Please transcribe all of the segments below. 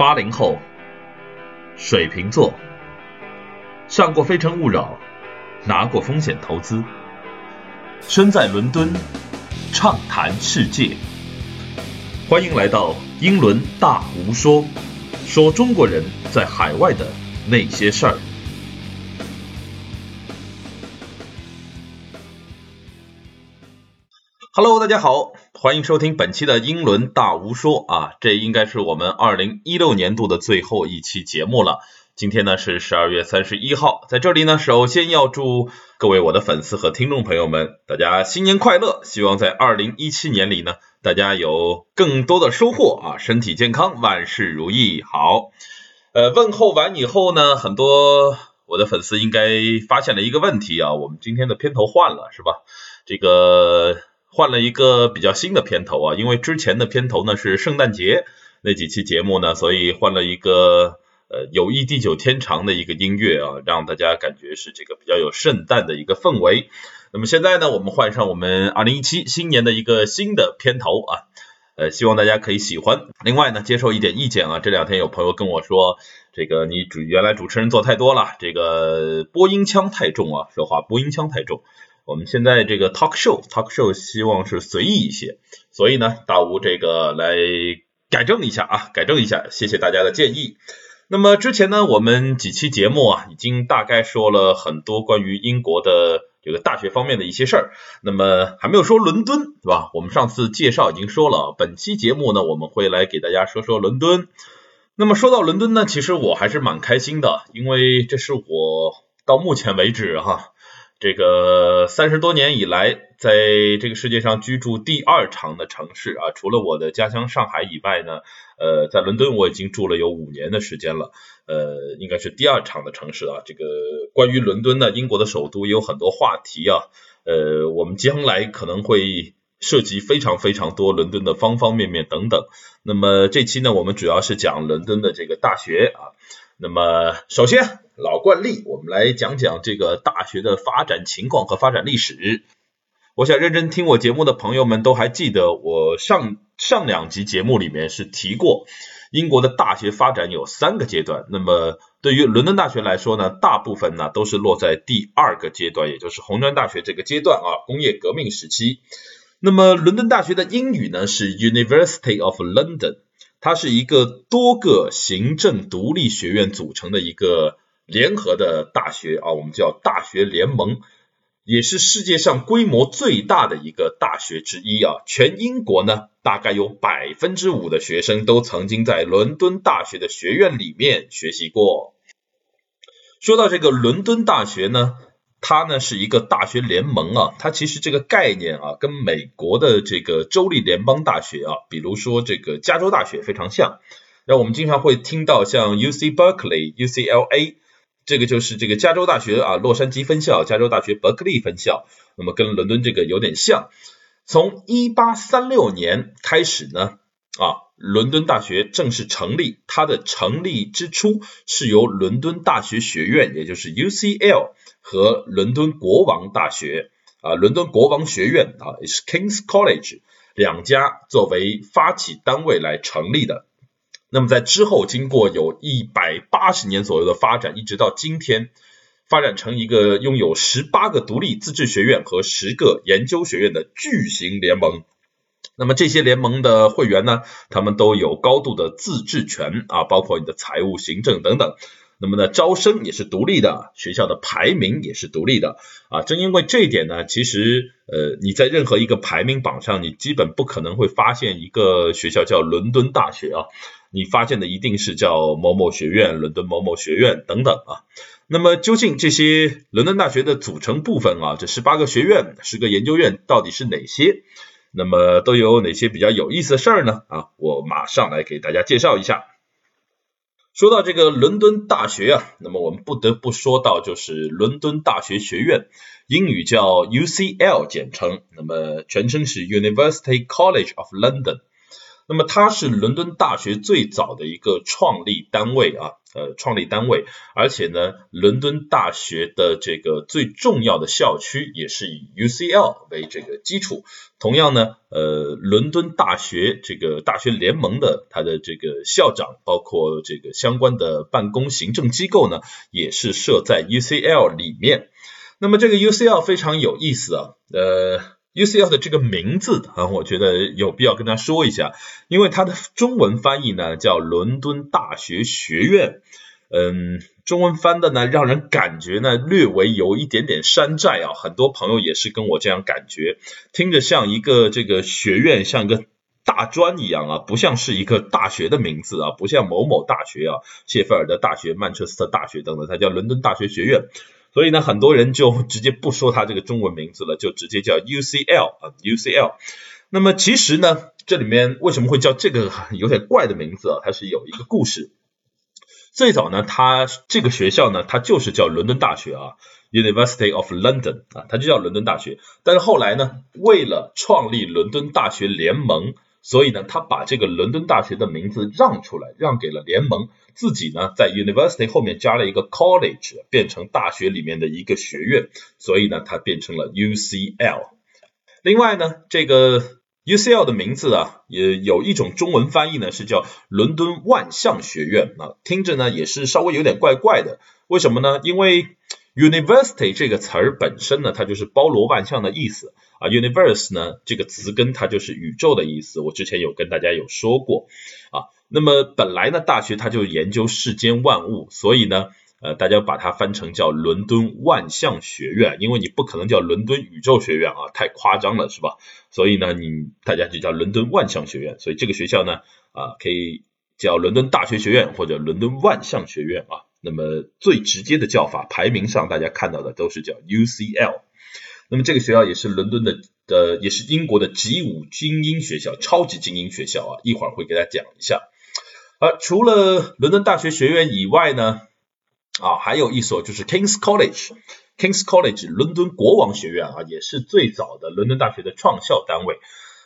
八零后，水瓶座，上过《非诚勿扰》，拿过风险投资，身在伦敦，畅谈世界。欢迎来到英伦大无说，说中国人在海外的那些事儿。Hello，大家好，欢迎收听本期的英伦大无说啊，这应该是我们二零一六年度的最后一期节目了。今天呢是十二月三十一号，在这里呢，首先要祝各位我的粉丝和听众朋友们，大家新年快乐！希望在二零一七年里呢，大家有更多的收获啊，身体健康，万事如意。好，呃，问候完以后呢，很多我的粉丝应该发现了一个问题啊，我们今天的片头换了是吧？这个。换了一个比较新的片头啊，因为之前的片头呢是圣诞节那几期节目呢，所以换了一个呃友谊地久天长的一个音乐啊，让大家感觉是这个比较有圣诞的一个氛围。那么现在呢，我们换上我们二零一七新年的一个新的片头啊，呃，希望大家可以喜欢。另外呢，接受一点意见啊，这两天有朋友跟我说，这个你主原来主持人做太多了，这个播音腔太重啊，说话播音腔太重。我们现在这个 talk show talk show 希望是随意一些，所以呢，大吴这个来改正一下啊，改正一下，谢谢大家的建议。那么之前呢，我们几期节目啊，已经大概说了很多关于英国的这个大学方面的一些事儿，那么还没有说伦敦，对吧？我们上次介绍已经说了，本期节目呢，我们会来给大家说说伦敦。那么说到伦敦呢，其实我还是蛮开心的，因为这是我到目前为止哈。这个三十多年以来，在这个世界上居住第二长的城市啊，除了我的家乡上海以外呢，呃，在伦敦我已经住了有五年的时间了，呃，应该是第二长的城市啊。这个关于伦敦呢，英国的首都也有很多话题啊，呃，我们将来可能会涉及非常非常多伦敦的方方面面等等。那么这期呢，我们主要是讲伦敦的这个大学啊。那么首先。老惯例，我们来讲讲这个大学的发展情况和发展历史。我想认真听我节目的朋友们都还记得，我上上两集节目里面是提过，英国的大学发展有三个阶段。那么对于伦敦大学来说呢，大部分呢都是落在第二个阶段，也就是红砖大学这个阶段啊，工业革命时期。那么伦敦大学的英语呢是 University of London，它是一个多个行政独立学院组成的一个。联合的大学啊，我们叫大学联盟，也是世界上规模最大的一个大学之一啊。全英国呢，大概有百分之五的学生都曾经在伦敦大学的学院里面学习过。说到这个伦敦大学呢，它呢是一个大学联盟啊，它其实这个概念啊，跟美国的这个州立联邦大学啊，比如说这个加州大学非常像。那我们经常会听到像 U C Berkeley、U C L A。这个就是这个加州大学啊，洛杉矶分校，加州大学伯克利分校，那么跟伦敦这个有点像。从一八三六年开始呢，啊，伦敦大学正式成立。它的成立之初是由伦敦大学学院，也就是 UCL 和伦敦国王大学啊，伦敦国王学院啊，也是 King's College 两家作为发起单位来成立的。那么在之后，经过有一百八十年左右的发展，一直到今天，发展成一个拥有十八个独立自治学院和十个研究学院的巨型联盟。那么这些联盟的会员呢，他们都有高度的自治权啊，包括你的财务、行政等等。那么呢，招生也是独立的，学校的排名也是独立的啊。正因为这一点呢，其实呃，你在任何一个排名榜上，你基本不可能会发现一个学校叫伦敦大学啊。你发现的一定是叫某某学院、伦敦某某学院等等啊。那么究竟这些伦敦大学的组成部分啊，这十八个学院、十个研究院到底是哪些？那么都有哪些比较有意思的事儿呢？啊，我马上来给大家介绍一下。说到这个伦敦大学啊，那么我们不得不说到就是伦敦大学学院，英语叫 UCL 简称，那么全称是 University College of London。那么它是伦敦大学最早的一个创立单位啊，呃，创立单位，而且呢，伦敦大学的这个最重要的校区也是以 UCL 为这个基础。同样呢，呃，伦敦大学这个大学联盟的它的这个校长，包括这个相关的办公行政机构呢，也是设在 UCL 里面。那么这个 UCL 非常有意思啊，呃。UCL 的这个名字啊，我觉得有必要跟他说一下，因为它的中文翻译呢叫伦敦大学学院，嗯，中文翻的呢让人感觉呢略微有一点点山寨啊，很多朋友也是跟我这样感觉，听着像一个这个学院，像一个大专一样啊，不像是一个大学的名字啊，不像某某大学啊，谢菲尔德大学、曼彻斯特大学等等，它叫伦敦大学学院。所以呢，很多人就直接不说它这个中文名字了，就直接叫 UCL 啊，UCL。那么其实呢，这里面为什么会叫这个有点怪的名字啊？它是有一个故事。最早呢，它这个学校呢，它就是叫伦敦大学啊，University of London 啊，它就叫伦敦大学。但是后来呢，为了创立伦敦大学联盟。所以呢，他把这个伦敦大学的名字让出来，让给了联盟，自己呢在 university 后面加了一个 college，变成大学里面的一个学院，所以呢，它变成了 UCL。另外呢，这个 UCL 的名字啊，也有一种中文翻译呢，是叫伦敦万象学院啊，听着呢也是稍微有点怪怪的。为什么呢？因为 university 这个词儿本身呢，它就是包罗万象的意思。啊，universe 呢这个词根它就是宇宙的意思，我之前有跟大家有说过啊。那么本来呢大学它就研究世间万物，所以呢呃大家把它翻成叫伦敦万象学院，因为你不可能叫伦敦宇宙学院啊，太夸张了是吧？所以呢你大家就叫伦敦万象学院，所以这个学校呢啊可以叫伦敦大学学院或者伦敦万象学院啊。那么最直接的叫法，排名上大家看到的都是叫 UCL。那么这个学校也是伦敦的，呃，也是英国的 G 五精英学校，超级精英学校啊，一会儿会给大家讲一下。而除了伦敦大学学院以外呢，啊，还有一所就是 King's College，King's College 伦敦国王学院啊，也是最早的伦敦大学的创校单位。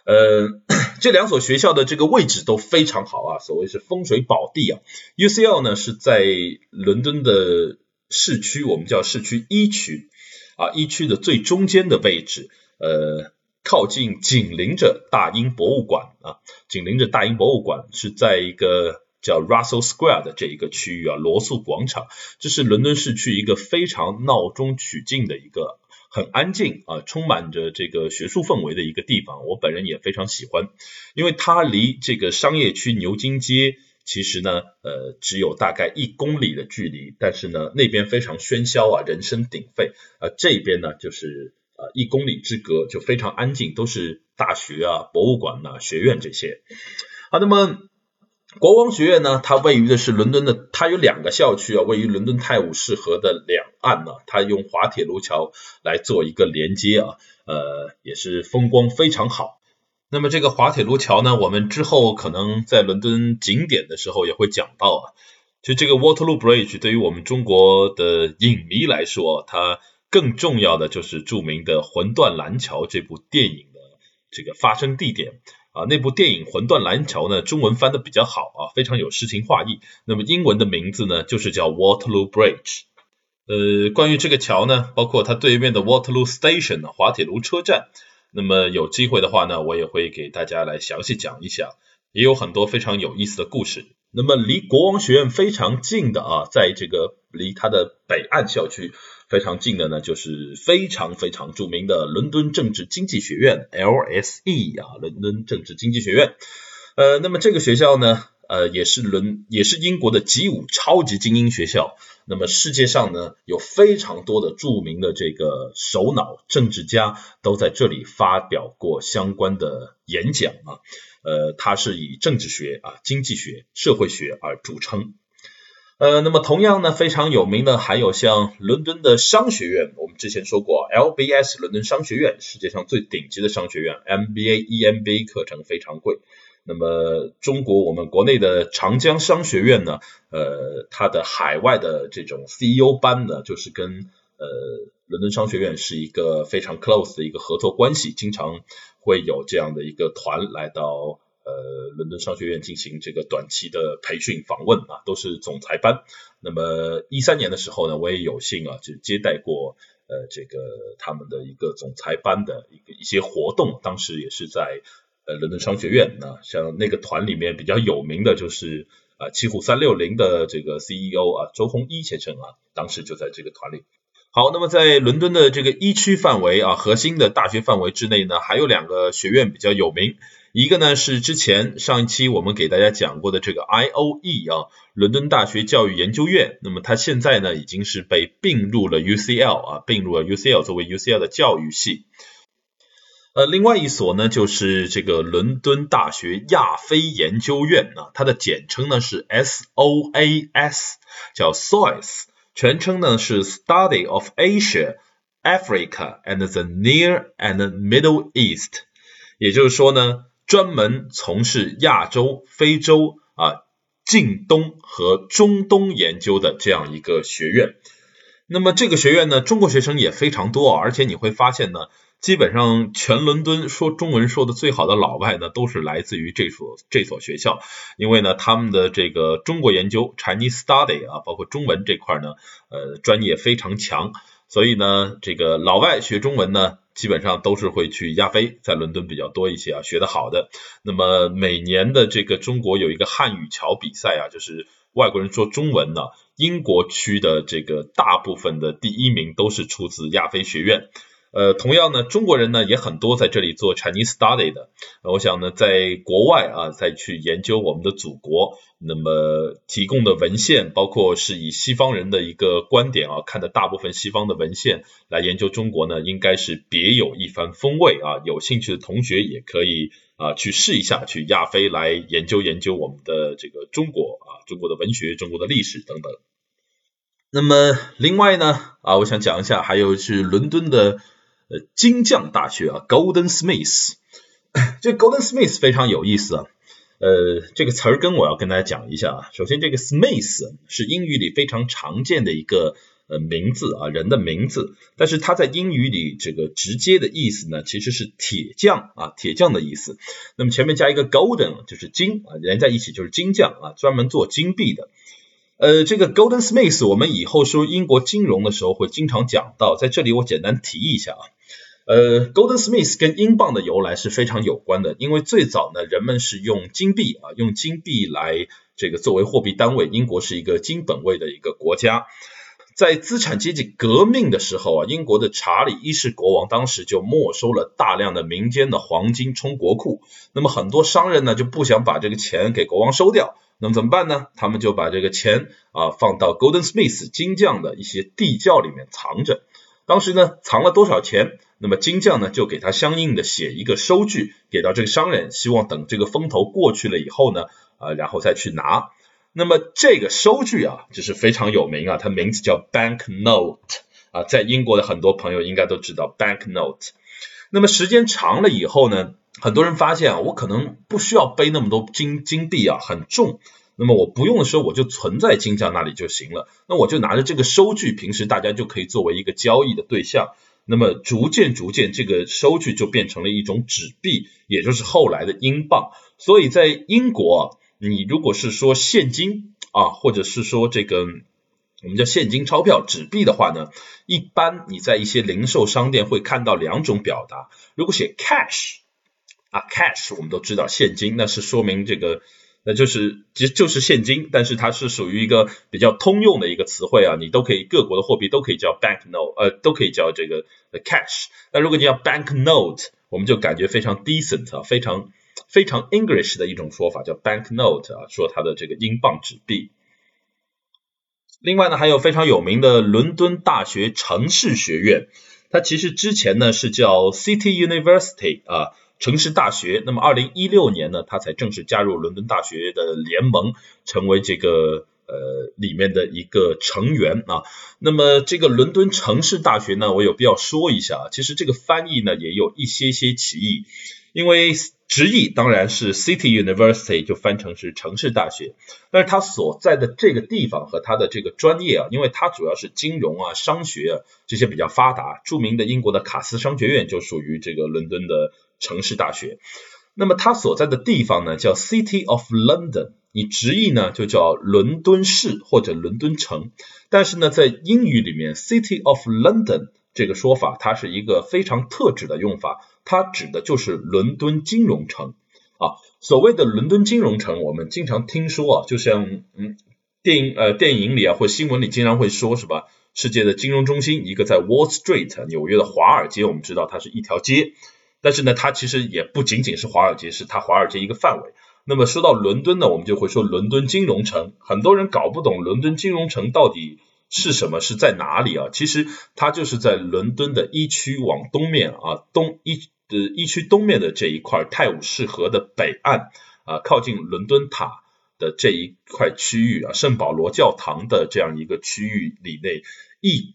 呃，这两所学校的这个位置都非常好啊，所谓是风水宝地啊。UCL 呢是在伦敦的市区，我们叫市区一区。啊，一区的最中间的位置，呃，靠近紧邻着大英博物馆啊，紧邻着大英博物馆是在一个叫 Russell Square 的这一个区域啊，罗素广场，这是伦敦市区一个非常闹中取静的一个很安静啊，充满着这个学术氛围的一个地方，我本人也非常喜欢，因为它离这个商业区牛津街。其实呢，呃，只有大概一公里的距离，但是呢，那边非常喧嚣啊，人声鼎沸，啊，这边呢就是呃一公里之隔，就非常安静，都是大学啊、博物馆呐、学院这些。好，那么国王学院呢，它位于的是伦敦的，它有两个校区啊，位于伦敦泰晤士河的两岸呢，它用滑铁卢桥来做一个连接啊，呃，也是风光非常好。那么这个滑铁卢桥呢，我们之后可能在伦敦景点的时候也会讲到啊。就这个 Waterloo Bridge 对于我们中国的影迷来说，它更重要的就是著名的《魂断蓝桥》这部电影的这个发生地点啊。那部电影《魂断蓝桥》呢，中文翻的比较好啊，非常有诗情画意。那么英文的名字呢，就是叫 Waterloo Bridge。呃，关于这个桥呢，包括它对面的 Waterloo Station 滑铁卢车站。那么有机会的话呢，我也会给大家来详细讲一讲，也有很多非常有意思的故事。那么离国王学院非常近的啊，在这个离它的北岸校区非常近的呢，就是非常非常著名的伦敦政治经济学院 （LSE） 啊，伦敦政治经济学院。呃，那么这个学校呢？呃，也是伦，也是英国的 G 五超级精英学校。那么世界上呢，有非常多的著名的这个首脑、政治家都在这里发表过相关的演讲啊。呃，它是以政治学啊、经济学、社会学而著称。呃，那么同样呢，非常有名的还有像伦敦的商学院，我们之前说过，LBS 伦敦商学院，世界上最顶级的商学院，MBA、EMBA 课程非常贵。那么中国我们国内的长江商学院呢，呃，它的海外的这种 CEO 班呢，就是跟呃伦敦商学院是一个非常 close 的一个合作关系，经常会有这样的一个团来到呃伦敦商学院进行这个短期的培训访问啊，都是总裁班。那么一三年的时候呢，我也有幸啊，就接待过呃这个他们的一个总裁班的一个一些活动，当时也是在呃伦敦商学院啊，像那个团里面比较有名的就是啊奇虎三六零的这个 CEO 啊周鸿祎先生啊，当时就在这个团里。好，那么在伦敦的这个一区范围啊，核心的大学范围之内呢，还有两个学院比较有名，一个呢是之前上一期我们给大家讲过的这个 I O E 啊，伦敦大学教育研究院，那么它现在呢已经是被并入了 U C L 啊，并入了 U C L 作为 U C L 的教育系。呃，另外一所呢就是这个伦敦大学亚非研究院啊，它的简称呢是 S O A S，叫 SOAS。全称呢是 Study of Asia, Africa and the Near and Middle East，也就是说呢，专门从事亚洲、非洲啊、近东和中东研究的这样一个学院。那么这个学院呢，中国学生也非常多，而且你会发现呢。基本上全伦敦说中文说的最好的老外呢，都是来自于这所这所学校，因为呢他们的这个中国研究 Chinese Study 啊，包括中文这块呢，呃专业非常强，所以呢这个老外学中文呢，基本上都是会去亚非，在伦敦比较多一些啊，学的好的。那么每年的这个中国有一个汉语桥比赛啊，就是外国人说中文呢，英国区的这个大部分的第一名都是出自亚非学院。呃，同样呢，中国人呢也很多在这里做 Chinese study 的。我想呢，在国外啊，再去研究我们的祖国，那么提供的文献，包括是以西方人的一个观点啊，看的大部分西方的文献来研究中国呢，应该是别有一番风味啊。有兴趣的同学也可以啊去试一下，去亚非来研究研究我们的这个中国啊，中国的文学、中国的历史等等。那么另外呢啊，我想讲一下，还有是伦敦的。金匠大学啊，Golden Smith，这 Golden Smith 非常有意思啊。呃，这个词儿跟我要跟大家讲一下啊。首先，这个 Smith 是英语里非常常见的一个呃名字啊，人的名字。但是它在英语里这个直接的意思呢，其实是铁匠啊，铁匠的意思。那么前面加一个 Golden 就是金啊，连在一起就是金匠啊，专门做金币的。呃，这个 Golden Smith 我们以后说英国金融的时候会经常讲到，在这里我简单提一下啊。呃，Golden Smith 跟英镑的由来是非常有关的，因为最早呢，人们是用金币啊，用金币来这个作为货币单位。英国是一个金本位的一个国家，在资产阶级革命的时候啊，英国的查理一世国王当时就没收了大量的民间的黄金充国库，那么很多商人呢就不想把这个钱给国王收掉，那么怎么办呢？他们就把这个钱啊放到 Golden Smith 金匠的一些地窖里面藏着。当时呢，藏了多少钱？那么金匠呢，就给他相应的写一个收据，给到这个商人，希望等这个风头过去了以后呢，呃，然后再去拿。那么这个收据啊，就是非常有名啊，它名字叫 bank note 啊，在英国的很多朋友应该都知道 bank note。那么时间长了以后呢，很多人发现啊，我可能不需要背那么多金金币啊，很重。那么我不用的时候，我就存在金匠那里就行了。那我就拿着这个收据，平时大家就可以作为一个交易的对象。那么逐渐逐渐，这个收据就变成了一种纸币，也就是后来的英镑。所以在英国，你如果是说现金啊，或者是说这个我们叫现金钞票、纸币的话呢，一般你在一些零售商店会看到两种表达。如果写 cash 啊，cash 我们都知道现金，那是说明这个。那就是其实就是现金，但是它是属于一个比较通用的一个词汇啊，你都可以各国的货币都可以叫 bank note，呃，都可以叫这个 cash。那如果你要 bank note，我们就感觉非常 decent 啊，非常非常 English 的一种说法叫 bank note 啊，说它的这个英镑纸币。另外呢，还有非常有名的伦敦大学城市学院，它其实之前呢是叫 City University 啊。城市大学，那么二零一六年呢，他才正式加入伦敦大学的联盟，成为这个呃里面的一个成员啊。那么这个伦敦城市大学呢，我有必要说一下啊，其实这个翻译呢也有一些些歧义，因为直译当然是 City University 就翻成是城市大学，但是它所在的这个地方和它的这个专业啊，因为它主要是金融啊、商学啊这些比较发达，著名的英国的卡斯商学院就属于这个伦敦的。城市大学，那么它所在的地方呢叫 City of London，你直译呢就叫伦敦市或者伦敦城。但是呢，在英语里面，City of London 这个说法，它是一个非常特指的用法，它指的就是伦敦金融城啊。所谓的伦敦金融城，我们经常听说啊，就像嗯电影呃电影里啊或新闻里经常会说，是吧？世界的金融中心，一个在 Wall Street 纽约的华尔街，我们知道它是一条街。但是呢，它其实也不仅仅是华尔街，是它华尔街一个范围。那么说到伦敦呢，我们就会说伦敦金融城。很多人搞不懂伦敦金融城到底是什么，是在哪里啊？其实它就是在伦敦的一区往东面啊，东一呃一区东面的这一块泰晤士河的北岸啊，靠近伦敦塔的这一块区域啊，圣保罗教堂的这样一个区域里内一。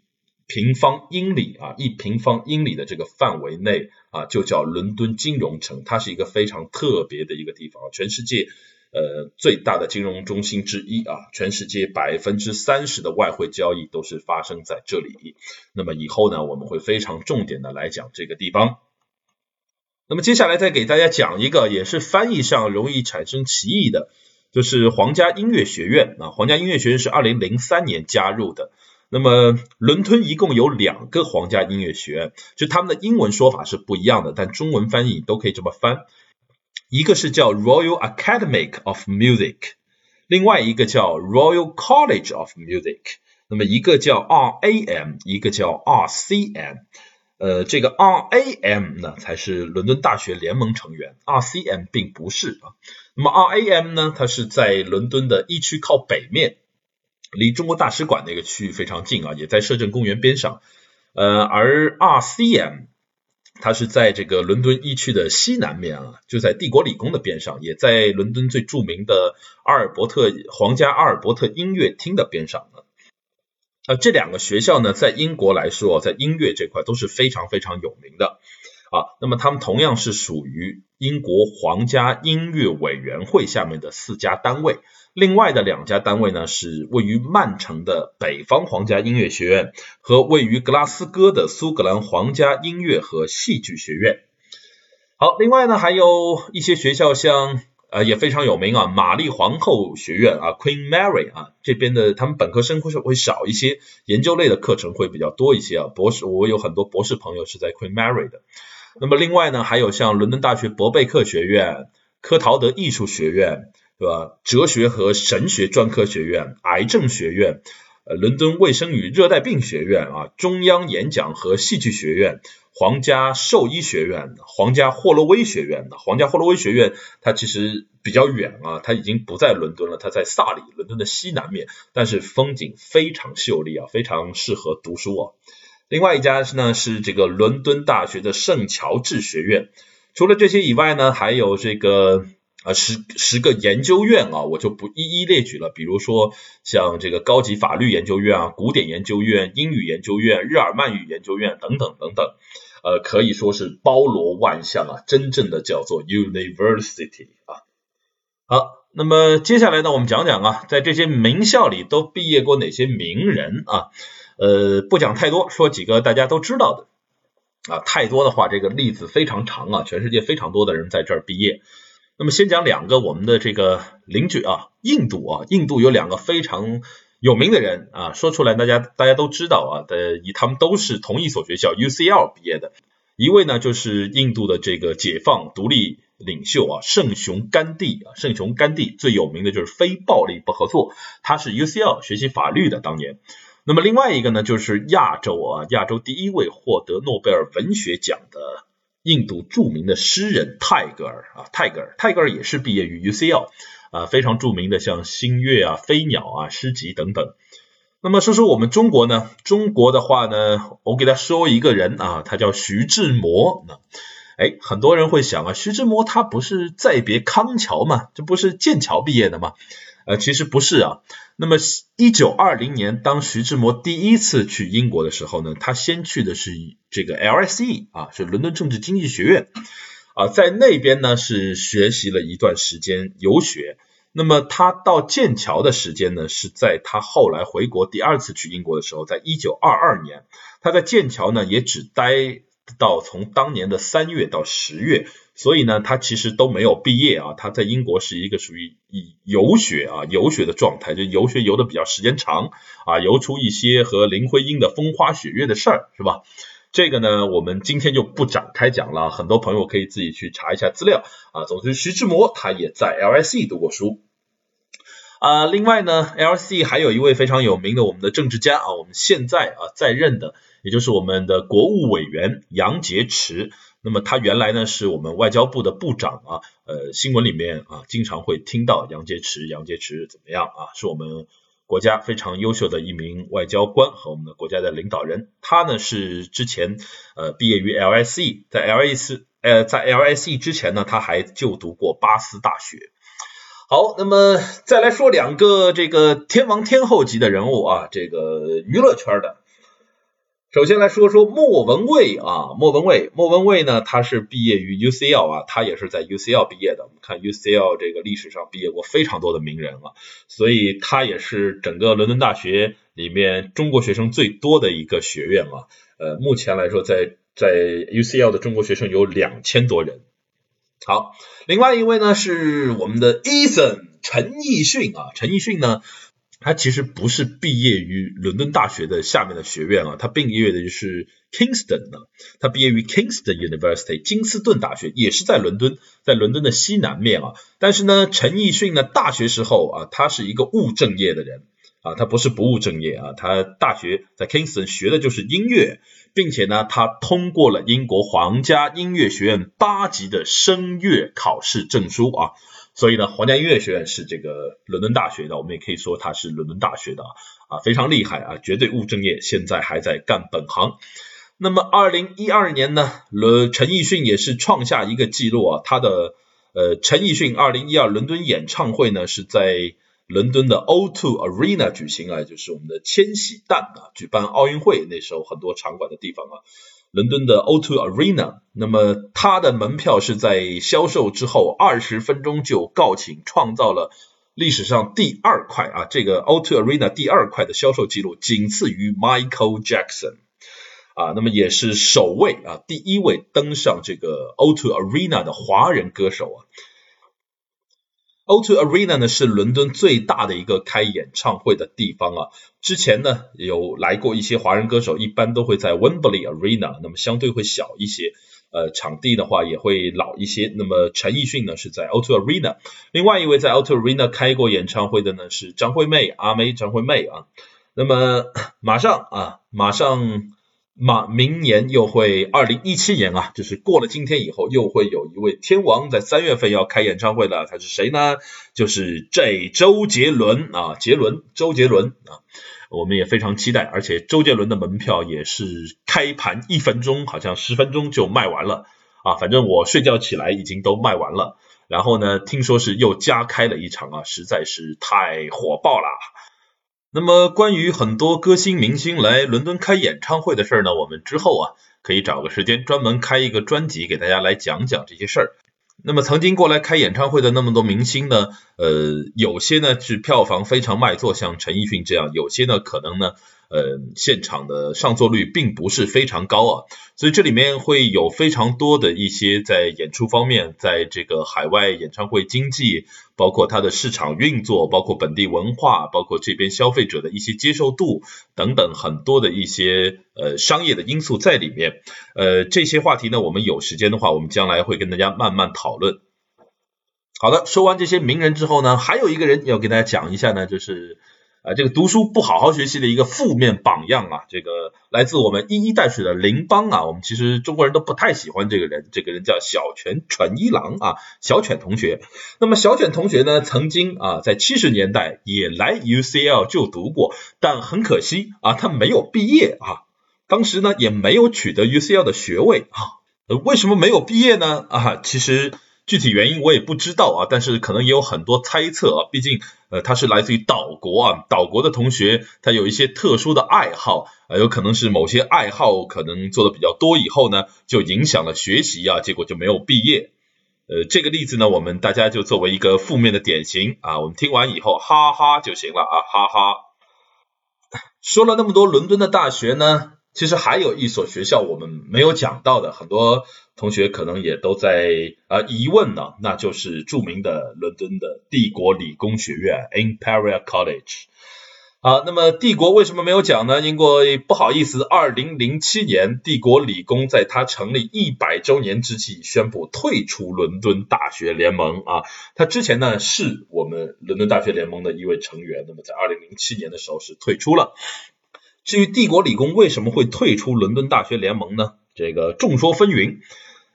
平方英里啊，一平方英里的这个范围内啊，就叫伦敦金融城，它是一个非常特别的一个地方，全世界呃最大的金融中心之一啊，全世界百分之三十的外汇交易都是发生在这里。那么以后呢，我们会非常重点的来讲这个地方。那么接下来再给大家讲一个，也是翻译上容易产生歧义的，就是皇家音乐学院啊，皇家音乐学院是二零零三年加入的。那么，伦敦一共有两个皇家音乐学院，就他们的英文说法是不一样的，但中文翻译都可以这么翻。一个是叫 Royal Academy of Music，另外一个叫 Royal College of Music。那么一个叫 RAM，一个叫 RCM。呃，这个 RAM 呢才是伦敦大学联盟成员，RCM 并不是啊。那么 RAM 呢，它是在伦敦的一区靠北面。离中国大使馆那个区域非常近啊，也在摄政公园边上。呃，而 RCM 它是在这个伦敦一区的西南面啊，就在帝国理工的边上，也在伦敦最著名的阿尔伯特皇家阿尔伯特音乐厅的边上啊。这两个学校呢，在英国来说，在音乐这块都是非常非常有名的啊。那么他们同样是属于英国皇家音乐委员会下面的四家单位。另外的两家单位呢，是位于曼城的北方皇家音乐学院和位于格拉斯哥的苏格兰皇家音乐和戏剧学院。好，另外呢，还有一些学校，像呃也非常有名啊，玛丽皇后学院啊，Queen Mary 啊，这边的他们本科生会会少一些，研究类的课程会比较多一些啊。博士，我有很多博士朋友是在 Queen Mary 的。那么另外呢，还有像伦敦大学伯贝克学院、科陶德艺术学院。对吧？哲学和神学专科学院、癌症学院、呃，伦敦卫生与热带病学院啊，中央演讲和戏剧学院、皇家兽医学院、皇家霍洛威学院皇家霍洛威学院它其实比较远啊，它已经不在伦敦了，它在萨里，伦敦的西南面，但是风景非常秀丽啊，非常适合读书啊。另外一家呢是这个伦敦大学的圣乔治学院。除了这些以外呢，还有这个。啊，十十个研究院啊，我就不一一列举了。比如说像这个高级法律研究院啊、古典研究院、英语研究院、日耳曼语研究院等等等等，呃，可以说是包罗万象啊，真正的叫做 university 啊。好，那么接下来呢，我们讲讲啊，在这些名校里都毕业过哪些名人啊？呃，不讲太多，说几个大家都知道的啊。太多的话，这个例子非常长啊，全世界非常多的人在这儿毕业。那么先讲两个我们的这个邻居啊，印度啊，印度有两个非常有名的人啊，说出来大家大家都知道啊，的以他们都是同一所学校 UCL 毕业的，一位呢就是印度的这个解放独立领袖啊，圣雄甘地啊，圣雄甘地最有名的就是非暴力不合作，他是 UCL 学习法律的当年。那么另外一个呢，就是亚洲啊，亚洲第一位获得诺贝尔文学奖的。印度著名的诗人泰戈尔啊，泰戈尔，泰戈尔也是毕业于 UCL 啊，非常著名的像《星月》啊、《飞鸟》啊诗集等等。那么说说我们中国呢？中国的话呢，我给他说一个人啊，他叫徐志摩。那哎，很多人会想啊，徐志摩他不是再别康桥吗？这不是剑桥毕业的吗？呃，其实不是啊。那么，一九二零年，当徐志摩第一次去英国的时候呢，他先去的是这个 LSE 啊，是伦敦政治经济学院啊，在那边呢是学习了一段时间游学。那么他到剑桥的时间呢，是在他后来回国第二次去英国的时候，在一九二二年，他在剑桥呢也只待到从当年的三月到十月，所以呢，他其实都没有毕业啊。他在英国是一个属于以游学啊游学的状态，就游学游的比较时间长啊，游出一些和林徽因的风花雪月的事儿，是吧？这个呢，我们今天就不展开讲了，很多朋友可以自己去查一下资料啊。总之，徐志摩他也在 LSE 读过书。啊，另外呢，LC 还有一位非常有名的我们的政治家啊，我们现在啊在任的，也就是我们的国务委员杨洁篪。那么他原来呢是我们外交部的部长啊，呃，新闻里面啊经常会听到杨洁篪，杨洁篪怎么样啊？是我们国家非常优秀的一名外交官和我们的国家的领导人。他呢是之前呃毕业于 LSE，在 LSE 呃在 LSE 之前呢，他还就读过巴斯大学。好，那么再来说两个这个天王天后级的人物啊，这个娱乐圈的。首先来说说莫文蔚啊，莫文蔚，莫文蔚呢，他是毕业于 UCL 啊，他也是在 UCL 毕业的。我们看 UCL 这个历史上毕业过非常多的名人啊，所以他也是整个伦敦大学里面中国学生最多的一个学院啊。呃，目前来说，在在 UCL 的中国学生有两千多人。好，另外一位呢是我们的 Eason 陈奕迅啊，陈奕迅呢，他其实不是毕业于伦敦大学的下面的学院啊，他毕业的就是 Kingston 呢，他毕业于 Kingston University 金斯顿大学，也是在伦敦，在伦敦的西南面啊。但是呢，陈奕迅呢，大学时候啊，他是一个务正业的人啊，他不是不务正业啊，他大学在 Kingston 学的就是音乐。并且呢，他通过了英国皇家音乐学院八级的声乐考试证书啊，所以呢，皇家音乐学院是这个伦敦大学的，我们也可以说他是伦敦大学的啊，非常厉害啊，绝对务正业，现在还在干本行。那么，二零一二年呢，伦陈奕迅也是创下一个记录啊，他的呃陈奕迅二零一二伦敦演唱会呢是在。伦敦的 O2 Arena 举行啊，就是我们的千禧蛋啊，举办奥运会那时候很多场馆的地方啊，伦敦的 O2 Arena，那么它的门票是在销售之后二十分钟就告罄，创造了历史上第二块啊，这个 O2 Arena 第二块的销售记录，仅次于 Michael Jackson 啊，那么也是首位啊，第一位登上这个 O2 Arena 的华人歌手啊。O2 Arena 呢是伦敦最大的一个开演唱会的地方啊。之前呢有来过一些华人歌手，一般都会在 Wembley Arena，那么相对会小一些，呃，场地的话也会老一些。那么陈奕迅呢是在 O2 Arena，另外一位在 O2 Arena 开过演唱会的呢是张惠妹，阿妹张惠妹啊。那么马上啊，马上。马明年又会二零一七年啊，就是过了今天以后，又会有一位天王在三月份要开演唱会了。他是谁呢？就是这周杰伦啊，杰伦，周杰伦啊，我们也非常期待。而且周杰伦的门票也是开盘一分钟，好像十分钟就卖完了啊。反正我睡觉起来已经都卖完了。然后呢，听说是又加开了一场啊，实在是太火爆了。那么关于很多歌星明星来伦敦开演唱会的事儿呢，我们之后啊可以找个时间专门开一个专辑给大家来讲讲这些事儿。那么曾经过来开演唱会的那么多明星呢，呃，有些呢是票房非常卖座，像陈奕迅这样；有些呢可能呢。呃，现场的上座率并不是非常高啊，所以这里面会有非常多的一些在演出方面，在这个海外演唱会经济，包括它的市场运作，包括本地文化，包括这边消费者的一些接受度等等很多的一些呃商业的因素在里面。呃，这些话题呢，我们有时间的话，我们将来会跟大家慢慢讨论。好的，说完这些名人之后呢，还有一个人要给大家讲一下呢，就是。啊，这个读书不好好学习的一个负面榜样啊，这个来自我们一衣带水的邻邦啊，我们其实中国人都不太喜欢这个人，这个人叫小泉纯一郎啊，小犬同学。那么小犬同学呢，曾经啊在七十年代也来 UCL 就读过，但很可惜啊，他没有毕业啊，当时呢也没有取得 UCL 的学位啊，为什么没有毕业呢？啊，其实。具体原因我也不知道啊，但是可能也有很多猜测啊。毕竟，呃，他是来自于岛国啊，岛国的同学他有一些特殊的爱好啊，有可能是某些爱好可能做的比较多以后呢，就影响了学习啊，结果就没有毕业。呃，这个例子呢，我们大家就作为一个负面的典型啊，我们听完以后哈哈就行了啊，哈哈。说了那么多伦敦的大学呢，其实还有一所学校我们没有讲到的，很多同学可能也都在啊疑问呢，那就是著名的伦敦的帝国理工学院 Imperial College。啊，那么帝国为什么没有讲呢？因为不好意思，二零零七年帝国理工在它成立一百周年之际宣布退出伦敦大学联盟啊。它之前呢是我们伦敦大学联盟的一位成员，那么在二零零七年的时候是退出了。至于帝国理工为什么会退出伦敦大学联盟呢？这个众说纷纭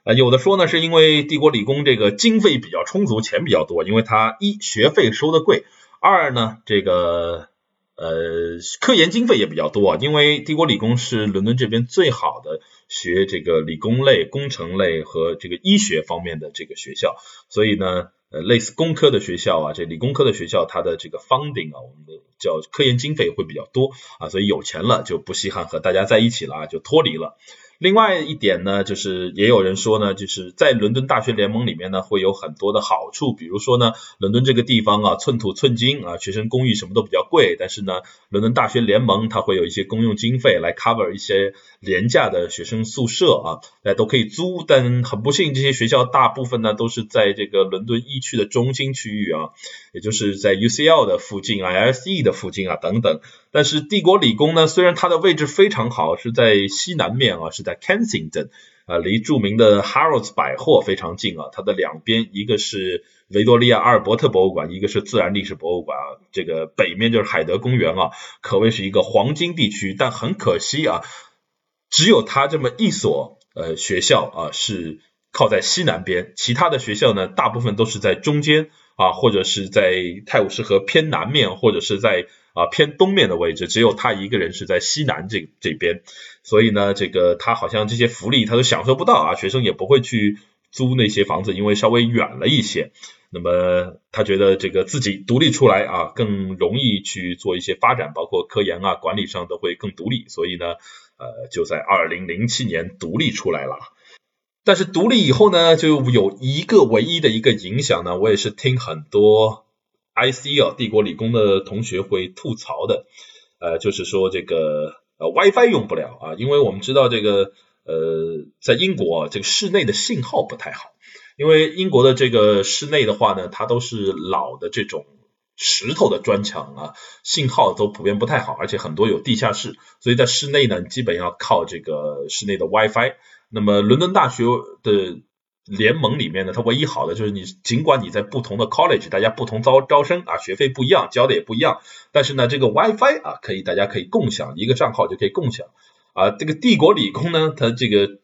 啊，有的说呢是因为帝国理工这个经费比较充足，钱比较多，因为它一学费收的贵，二呢这个。呃，科研经费也比较多，因为帝国理工是伦敦这边最好的学这个理工类、工程类和这个医学方面的这个学校，所以呢，呃，类似工科的学校啊，这理工科的学校，它的这个 funding 啊，我们的叫科研经费会比较多啊，所以有钱了就不稀罕和大家在一起了啊，就脱离了。另外一点呢，就是也有人说呢，就是在伦敦大学联盟里面呢，会有很多的好处，比如说呢，伦敦这个地方啊，寸土寸金啊，学生公寓什么都比较贵，但是呢，伦敦大学联盟它会有一些公用经费来 cover 一些廉价的学生宿舍啊，大家都可以租，但很不幸，这些学校大部分呢都是在这个伦敦一区的中心区域啊，也就是在 UCL 的附近、ISE 的附近啊等等。但是帝国理工呢，虽然它的位置非常好，是在西南面啊，是在 Kensington 啊，离著名的 Harrods 百货非常近啊。它的两边，一个是维多利亚阿尔伯特博物馆，一个是自然历史博物馆啊。这个北面就是海德公园啊，可谓是一个黄金地区。但很可惜啊，只有他这么一所呃学校啊是靠在西南边，其他的学校呢，大部分都是在中间啊，或者是在泰晤士河偏南面，或者是在。啊，偏东面的位置，只有他一个人是在西南这这边，所以呢，这个他好像这些福利他都享受不到啊，学生也不会去租那些房子，因为稍微远了一些。那么他觉得这个自己独立出来啊，更容易去做一些发展，包括科研啊、管理上都会更独立，所以呢，呃，就在二零零七年独立出来了。但是独立以后呢，就有一个唯一的一个影响呢，我也是听很多。I C 啊，帝国理工的同学会吐槽的，呃，就是说这个呃 WiFi 用不了啊，因为我们知道这个呃，在英国这个室内的信号不太好，因为英国的这个室内的话呢，它都是老的这种石头的砖墙啊，信号都普遍不太好，而且很多有地下室，所以在室内呢，基本要靠这个室内的 WiFi。那么伦敦大学的。联盟里面呢，它唯一好的就是你，尽管你在不同的 college，大家不同招招生啊，学费不一样，交的也不一样，但是呢，这个 WiFi 啊，可以大家可以共享一个账号就可以共享啊。这个帝国理工呢，它这个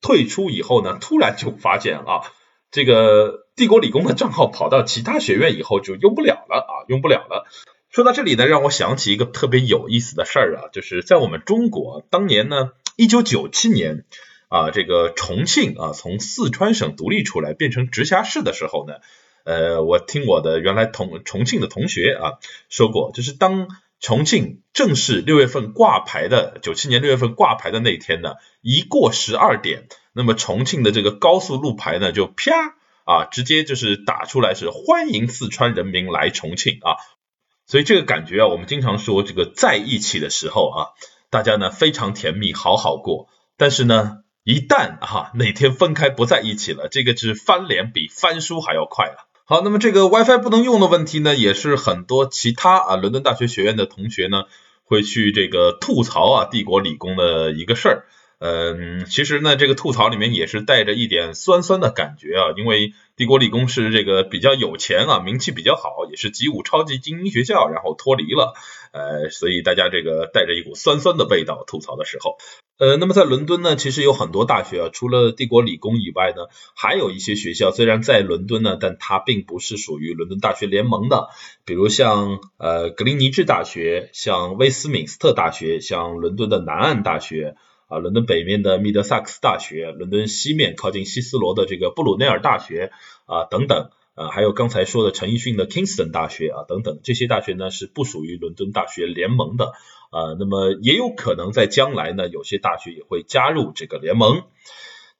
退出以后呢，突然就发现啊，这个帝国理工的账号跑到其他学院以后就用不了了啊，用不了了。说到这里呢，让我想起一个特别有意思的事儿啊，就是在我们中国当年呢，一九九七年。啊，这个重庆啊，从四川省独立出来变成直辖市的时候呢，呃，我听我的原来同重庆的同学啊说过，就是当重庆正式六月份挂牌的九七年六月份挂牌的那天呢，一过十二点，那么重庆的这个高速路牌呢就啪啊，直接就是打出来是欢迎四川人民来重庆啊，所以这个感觉啊，我们经常说这个在一起的时候啊，大家呢非常甜蜜，好好过，但是呢。一旦哈哪天分开不在一起了，这个是翻脸比翻书还要快了。好，那么这个 WiFi 不能用的问题呢，也是很多其他啊伦敦大学学院的同学呢会去这个吐槽啊帝国理工的一个事儿。嗯，其实呢，这个吐槽里面也是带着一点酸酸的感觉啊，因为帝国理工是这个比较有钱啊，名气比较好，也是几五超级精英学校，然后脱离了，呃，所以大家这个带着一股酸酸的味道吐槽的时候，呃，那么在伦敦呢，其实有很多大学啊，除了帝国理工以外呢，还有一些学校虽然在伦敦呢，但它并不是属于伦敦大学联盟的，比如像呃格林尼治大学，像威斯敏斯特大学，像伦敦的南岸大学。啊，伦敦北面的密德萨克斯大学，伦敦西面靠近希斯罗的这个布鲁内尔大学啊等等，啊还有刚才说的陈奕迅的 Kingston 大学啊等等，这些大学呢是不属于伦敦大学联盟的啊，那么也有可能在将来呢，有些大学也会加入这个联盟。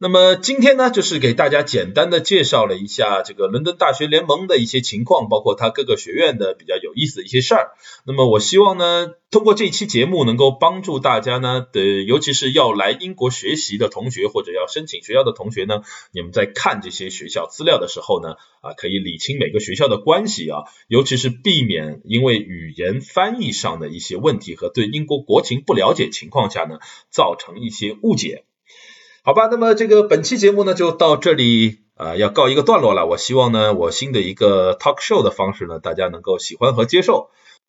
那么今天呢，就是给大家简单的介绍了一下这个伦敦大学联盟的一些情况，包括它各个学院的比较有意思的一些事儿。那么我希望呢，通过这期节目能够帮助大家呢，的尤其是要来英国学习的同学或者要申请学校的同学呢，你们在看这些学校资料的时候呢，啊，可以理清每个学校的关系啊，尤其是避免因为语言翻译上的一些问题和对英国国情不了解情况下呢，造成一些误解。好吧，那么这个本期节目呢就到这里啊，要告一个段落了。我希望呢，我新的一个 talk show 的方式呢，大家能够喜欢和接受。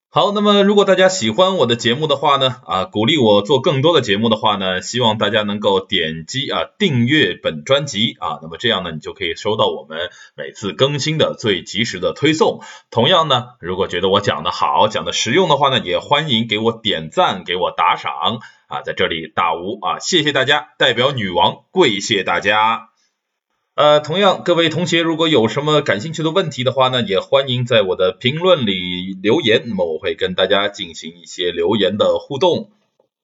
好，那么如果大家喜欢我的节目的话呢，啊，鼓励我做更多的节目的话呢，希望大家能够点击啊订阅本专辑啊，那么这样呢，你就可以收到我们每次更新的最及时的推送。同样呢，如果觉得我讲的好，讲的实用的话呢，也欢迎给我点赞，给我打赏。啊，在这里大吴啊，谢谢大家，代表女王跪谢大家。呃，同样各位同学如果有什么感兴趣的问题的话呢，也欢迎在我的评论里留言，那么我会跟大家进行一些留言的互动。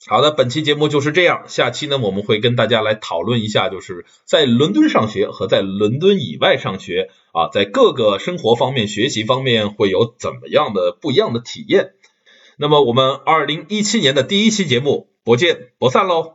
好的，本期节目就是这样，下期呢我们会跟大家来讨论一下，就是在伦敦上学和在伦敦以外上学啊，在各个生活方面、学习方面会有怎么样的不一样的体验。那么我们二零一七年的第一期节目。不见不散喽！